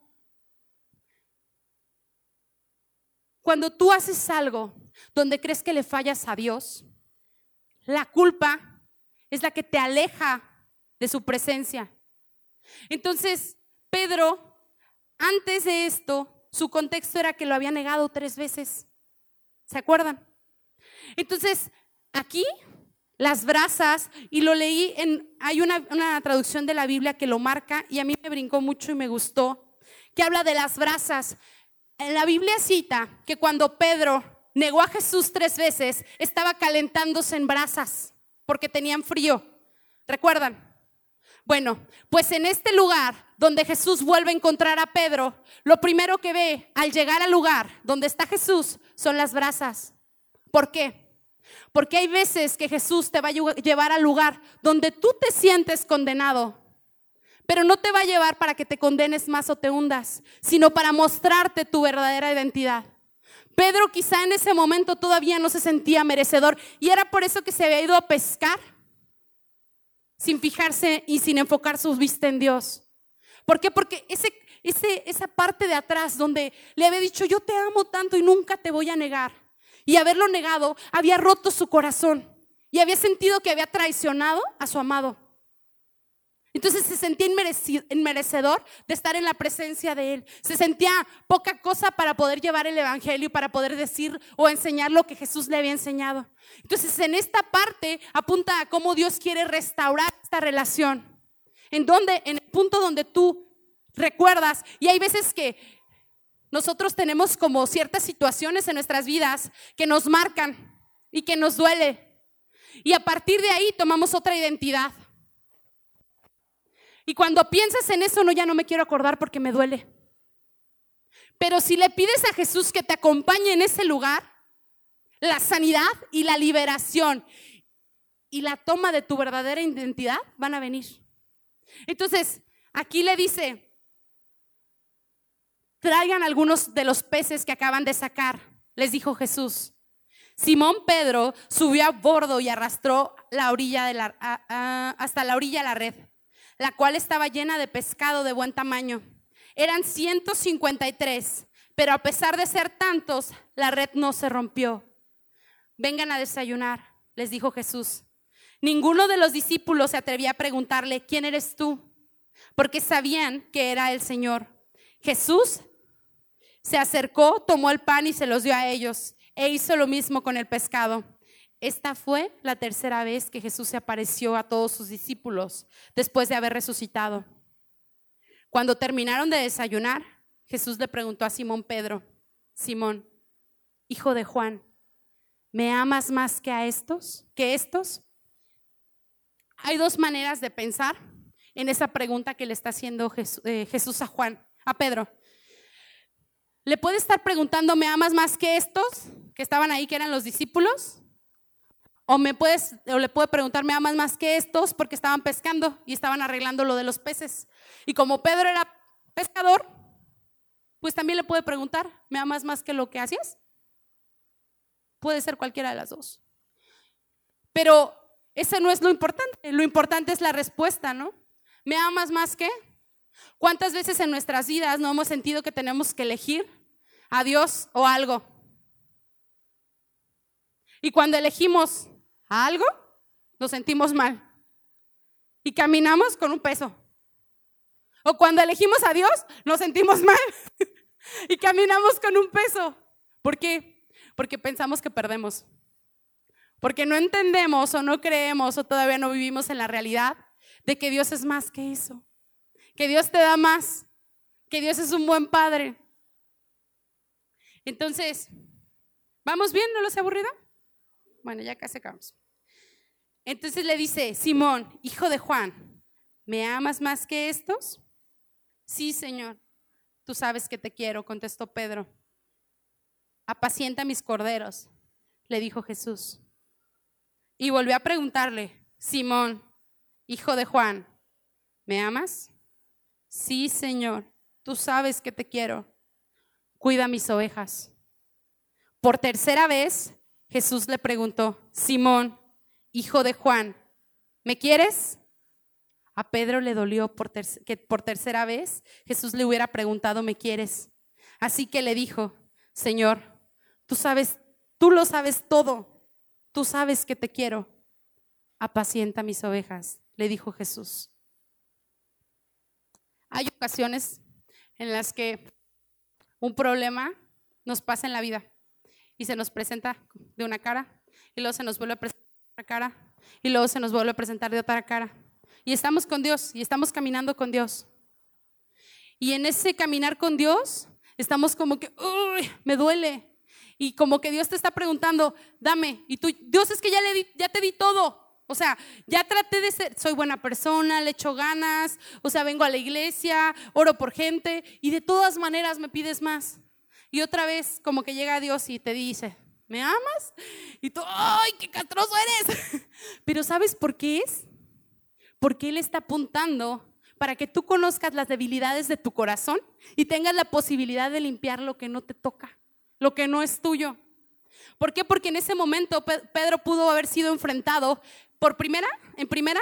cuando tú haces algo donde crees que le fallas a Dios, la culpa es la que te aleja de su presencia. Entonces, Pedro, antes de esto, su contexto era que lo había negado tres veces. ¿Se acuerdan? Entonces, aquí las brasas, y lo leí en, hay una, traducción de la Biblia que lo marca y a mí me brincó mucho y me gustó, que habla de las brasas. En la Biblia cita que cuando Pedro negó a Jesús tres veces, estaba calentándose en brasas porque tenían frío. ¿Recuerdan? Bueno, pues en este lugar donde Jesús vuelve a encontrar a Pedro, lo primero que ve al llegar al lugar donde está Jesús son las brasas. ¿Por qué? Porque hay veces que Jesús te va a llevar al lugar donde tú te sientes condenado, pero no te va a llevar para que te condenes más o te hundas, sino para mostrarte tu verdadera identidad. Pedro quizá en ese momento todavía no se sentía merecedor y era por eso que se había ido a pescar sin fijarse y sin enfocar su vista en Dios. ¿Por qué? Porque ese, esa parte de atrás donde le había dicho, yo te amo tanto y nunca te voy a negar. Y haberlo negado había roto su corazón y había sentido que había traicionado a su amado. Entonces se sentía inmerecedor de estar en la presencia de Él. Se sentía poca cosa para poder llevar el Evangelio, para poder decir o enseñar lo que Jesús le había enseñado. Entonces en esta parte apunta a cómo Dios quiere restaurar esta relación. En donde, en el punto donde tú recuerdas, y hay veces que nosotros tenemos como ciertas situaciones en nuestras vidas que nos marcan y que nos duele. Y a partir de ahí tomamos otra identidad. Y cuando piensas en eso, no, ya no me quiero acordar porque me duele. Pero si le pides a Jesús que te acompañe en ese lugar, la sanidad y la liberación y la toma de tu verdadera identidad van a venir. Entonces, aquí le dice, traigan algunos de los peces que acaban de sacar, les dijo Jesús. Simón Pedro subió a bordo y arrastró la orilla hasta la orilla de la red, la cual estaba llena de pescado de buen tamaño. Eran 153, pero a pesar de ser tantos, la red no se rompió. Vengan a desayunar, les dijo Jesús. Ninguno de los discípulos se atrevía a preguntarle, ¿quién eres tú? Porque sabían que era el Señor. Jesús se acercó, tomó el pan y se los dio a ellos e hizo lo mismo con el pescado. Esta fue la tercera vez que Jesús se apareció a todos sus discípulos después de haber resucitado. Cuando terminaron de desayunar, Jesús le preguntó a Simón Pedro, Simón, hijo de Juan, ¿me amas más que a estos? ¿Que estos? Hay dos maneras de pensar en esa pregunta que le está haciendo eh, Jesús a Juan, a Pedro. Le puede estar preguntando, ¿me amas más que estos que estaban ahí, que eran los discípulos? O, me puedes, o le puede preguntar, ¿me amas más que estos porque estaban pescando y estaban arreglando lo de los peces? Y como Pedro era pescador, pues también le puede preguntar, ¿me amas más que lo que hacías? Puede ser cualquiera de las dos. Pero ese no es lo importante, lo importante es la respuesta, ¿no? ¿Me amas más que? ¿Cuántas veces en nuestras vidas no hemos sentido que tenemos que elegir a Dios o algo? Y cuando elegimos a algo, nos sentimos mal. Y caminamos con un peso. O cuando elegimos a Dios, nos sentimos mal. y caminamos con un peso. ¿Por qué? Porque pensamos que perdemos. Porque no entendemos o no creemos o todavía no vivimos en la realidad de que Dios es más que eso que Dios te da más, que Dios es un buen padre. Entonces, ¿vamos bien? ¿No los he aburrido? Bueno, ya casi acabamos. Entonces le dice, Simón, hijo de Juan, ¿me amas más que estos? Sí, Señor, tú sabes que te quiero, contestó Pedro. Apacienta mis corderos, le dijo Jesús. Y volvió a preguntarle, Simón, hijo de Juan, ¿me amas? Sí, Señor, tú sabes que te quiero. Cuida mis ovejas. Por tercera vez, Jesús le preguntó, Simón, hijo de Juan, ¿me quieres? A Pedro le dolió por que por tercera vez Jesús le hubiera preguntado, ¿me quieres? Así que le dijo, Señor, tú sabes, tú lo sabes todo, tú sabes que te quiero. Apacienta mis ovejas, le dijo Jesús. Hay ocasiones en las que un problema nos pasa en la vida y se nos presenta de una cara y luego se nos vuelve a presentar cara y luego se nos vuelve a presentar de otra cara. Y estamos con Dios y estamos caminando con Dios. Y en ese caminar con Dios estamos como que, uy, me duele. Y como que Dios te está preguntando, dame. Y tú, Dios es que ya, le ya te di todo. O sea, ya traté de ser, soy buena persona, le echo ganas, o sea, vengo a la iglesia, oro por gente y de todas maneras me pides más. Y otra vez como que llega Dios y te dice, ¿me amas? Y tú, ¡ay, qué castroso eres! Pero ¿sabes por qué es? Porque Él está apuntando para que tú conozcas las debilidades de tu corazón y tengas la posibilidad de limpiar lo que no te toca, lo que no es tuyo. ¿Por qué? Porque en ese momento Pedro pudo haber sido enfrentado por primera, en primera,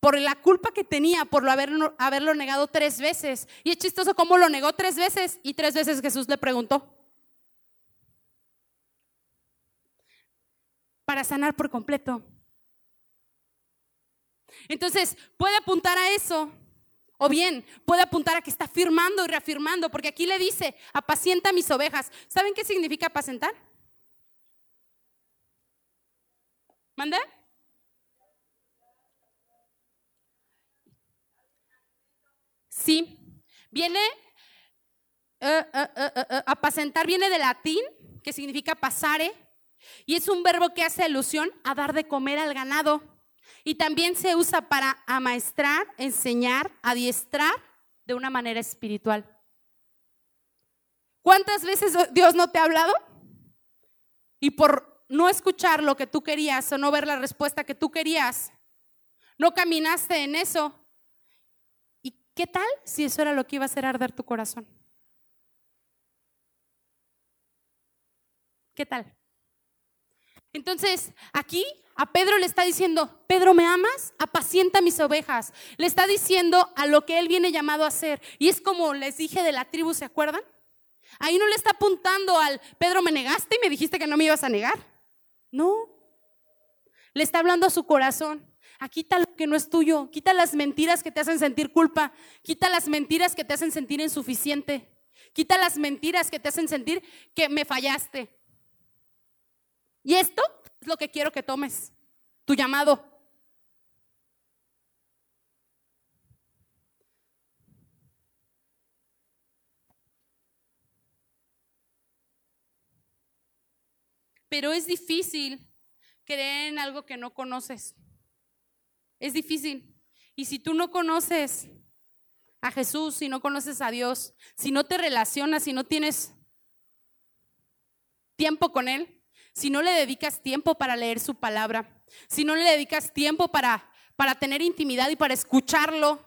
por la culpa que tenía por haberlo, haberlo negado tres veces. Y es chistoso cómo lo negó tres veces y tres veces Jesús le preguntó. Para sanar por completo. Entonces, puede apuntar a eso. O bien, puede apuntar a que está afirmando y reafirmando, porque aquí le dice, apacienta mis ovejas. ¿Saben qué significa apacentar? ¿Manda? Sí, viene, uh, apacentar viene de latín, que significa pasare, y es un verbo que hace alusión a dar de comer al ganado. Y también se usa para amaestrar, enseñar, adiestrar de una manera espiritual. ¿Cuántas veces Dios no te ha hablado? Y por no escuchar lo que tú querías o no ver la respuesta que tú querías, no caminaste en eso. ¿Y qué tal si eso era lo que iba a hacer arder tu corazón? ¿Qué tal? Entonces, aquí a Pedro le está diciendo, Pedro, ¿me amas? Apacienta mis ovejas. Le está diciendo a lo que él viene llamado a hacer. Y es como les dije de la tribu, ¿se acuerdan? Ahí no le está apuntando al, Pedro, me negaste y me dijiste que no me ibas a negar. No. Le está hablando a su corazón. Ah, quita lo que no es tuyo. Quita las mentiras que te hacen sentir culpa. Quita las mentiras que te hacen sentir insuficiente. Quita las mentiras que te hacen sentir que me fallaste. Y esto es lo que quiero que tomes, tu llamado. Pero es difícil creer en algo que no conoces. Es difícil. Y si tú no conoces a Jesús, si no conoces a Dios, si no te relacionas, si no tienes tiempo con Él, si no le dedicas tiempo para leer su palabra, si no le dedicas tiempo para, para tener intimidad y para escucharlo,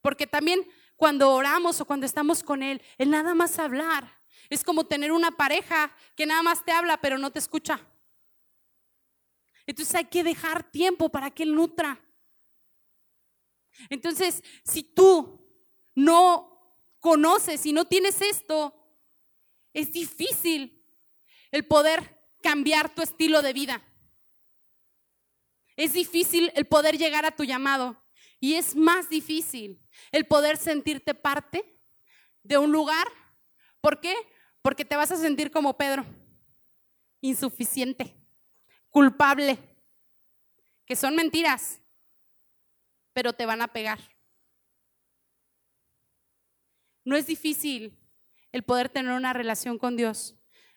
porque también cuando oramos o cuando estamos con Él, Él nada más hablar. Es como tener una pareja que nada más te habla pero no te escucha. Entonces hay que dejar tiempo para que Él nutra. Entonces, si tú no conoces y no tienes esto, es difícil el poder cambiar tu estilo de vida. Es difícil el poder llegar a tu llamado y es más difícil el poder sentirte parte de un lugar. ¿Por qué? Porque te vas a sentir como Pedro, insuficiente, culpable, que son mentiras, pero te van a pegar. No es difícil el poder tener una relación con Dios,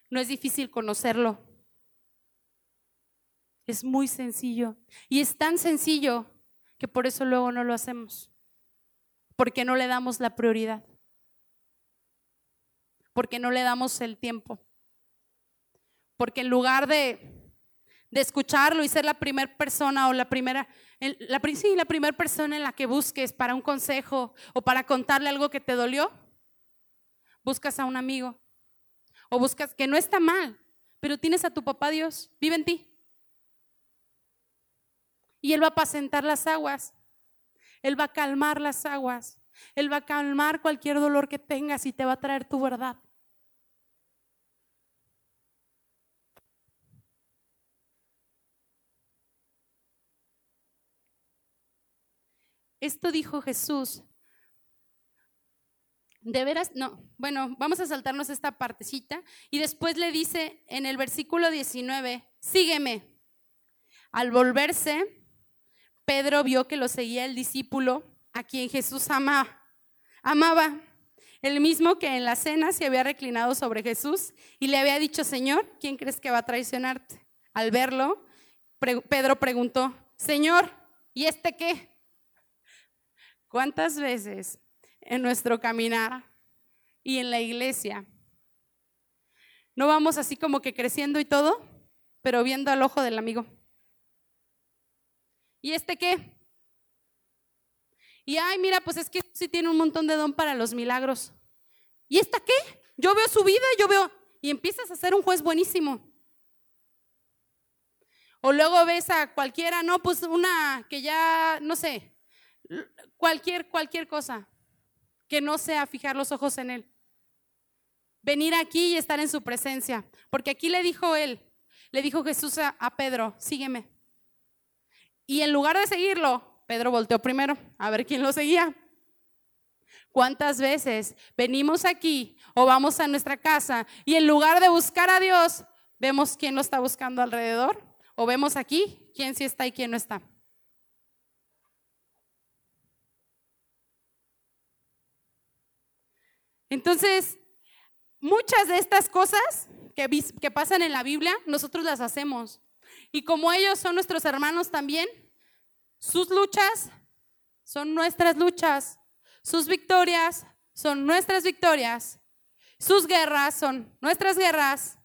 no es difícil conocerlo, es muy sencillo. Y es tan sencillo que por eso luego no lo hacemos. Porque no le damos la prioridad. Porque no le damos el tiempo. Porque en lugar de, de escucharlo y ser la primera persona o la primera, la, sí, la primera persona en la que busques para un consejo o para contarle algo que te dolió, buscas a un amigo. O buscas que no está mal, pero tienes a tu papá Dios, vive en ti. Y Él va a apacentar las aguas. Él va a calmar las aguas. Él va a calmar cualquier dolor que tengas y te va a traer tu verdad. Esto dijo Jesús. De veras, no, bueno, vamos a saltarnos esta partecita y después le dice en el versículo 19, sígueme. Al volverse, Pedro vio que lo seguía el discípulo a quien Jesús amaba. Amaba. El mismo que en la cena se había reclinado sobre Jesús y le había dicho, Señor, ¿quién crees que va a traicionarte? Al verlo, Pedro preguntó, Señor, ¿y este qué? ¿Cuántas veces en nuestro caminar y en la iglesia no vamos así como que creciendo y todo, pero viendo al ojo del amigo? ¿Y este qué? Y ay, mira, pues es que sí tiene un montón de don para los milagros. ¿Y esta qué? Yo veo su vida, yo veo. Y empiezas a ser un juez buenísimo. O luego ves a cualquiera, no, pues una que ya, no sé, cualquier, cualquier cosa, que no sea fijar los ojos en él. Venir aquí y estar en su presencia. Porque aquí le dijo él, le dijo Jesús a, a Pedro, sígueme. Y en lugar de seguirlo, Pedro volteó primero a ver quién lo seguía. ¿Cuántas veces venimos aquí o vamos a nuestra casa y en lugar de buscar a Dios, vemos quién lo está buscando alrededor? ¿O vemos aquí quién sí está y quién no está? Entonces, muchas de estas cosas que, que pasan en la Biblia, nosotros las hacemos. Y como ellos son nuestros hermanos también, sus luchas son nuestras luchas. Sus victorias son nuestras victorias. Sus guerras son nuestras guerras.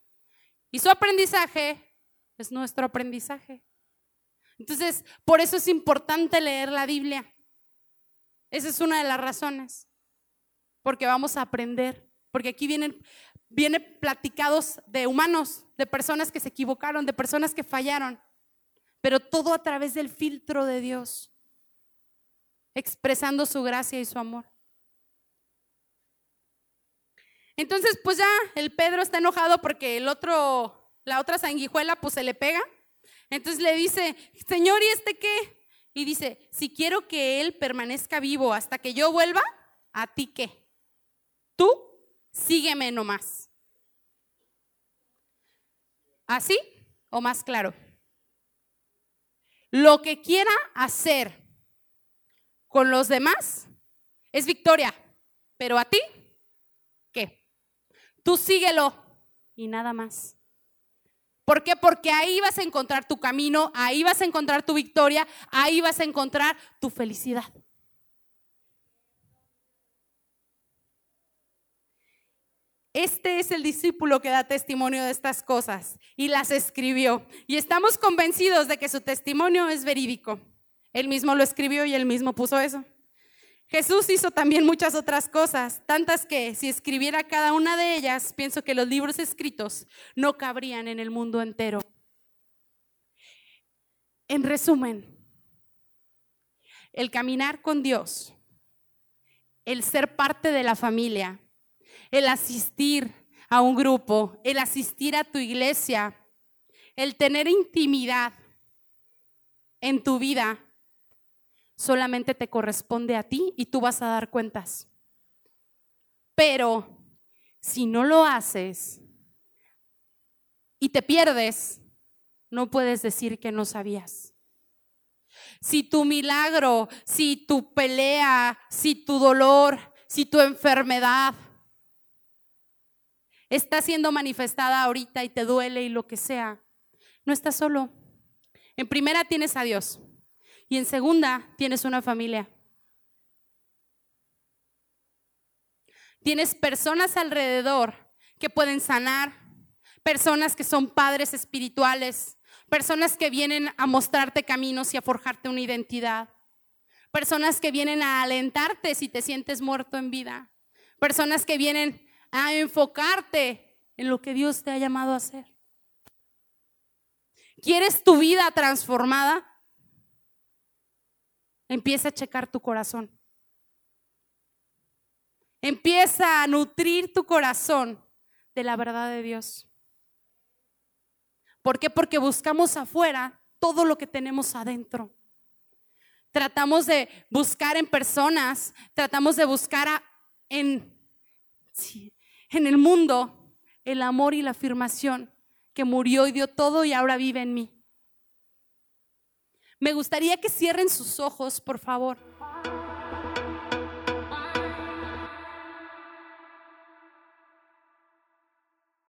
Y su aprendizaje es nuestro aprendizaje. Entonces, por eso es importante leer la Biblia. Esa es una de las razones. Porque vamos a aprender. Porque aquí vienen, viene platicados de humanos, de personas que se equivocaron, de personas que fallaron. Pero todo a través del filtro de Dios. Expresando su gracia y su amor. Entonces, pues ya el Pedro está enojado porque el otro, la otra sanguijuela, pues se le pega. Entonces le dice, Señor, ¿y este qué? Y dice, si quiero que él permanezca vivo hasta que yo vuelva, ¿a ti qué? Tú sígueme nomás. ¿Así o más claro? Lo que quiera hacer con los demás es victoria, pero a ti, ¿qué? Tú síguelo y nada más. ¿Por qué? Porque ahí vas a encontrar tu camino, ahí vas a encontrar tu victoria, ahí vas a encontrar tu felicidad. Este es el discípulo que da testimonio de estas cosas y las escribió. Y estamos convencidos de que su testimonio es verídico. Él mismo lo escribió y él mismo puso eso. Jesús hizo también muchas otras cosas, tantas que si escribiera cada una de ellas, pienso que los libros escritos no cabrían en el mundo entero. En resumen, el caminar con Dios, el ser parte de la familia, el asistir a un grupo, el asistir a tu iglesia, el tener intimidad en tu vida solamente te corresponde a ti y tú vas a dar cuentas. Pero si no lo haces y te pierdes, no puedes decir que no sabías. Si tu milagro, si tu pelea, si tu dolor, si tu enfermedad está siendo manifestada ahorita y te duele y lo que sea, no estás solo. En primera tienes a Dios. Y en segunda, tienes una familia. Tienes personas alrededor que pueden sanar, personas que son padres espirituales, personas que vienen a mostrarte caminos y a forjarte una identidad, personas que vienen a alentarte si te sientes muerto en vida, personas que vienen a enfocarte en lo que Dios te ha llamado a hacer. ¿Quieres tu vida transformada? Empieza a checar tu corazón. Empieza a nutrir tu corazón de la verdad de Dios. ¿Por qué? Porque buscamos afuera todo lo que tenemos adentro. Tratamos de buscar en personas, tratamos de buscar en, en el mundo el amor y la afirmación que murió y dio todo y ahora vive en mí. Me gustaría que cierren sus ojos, por favor.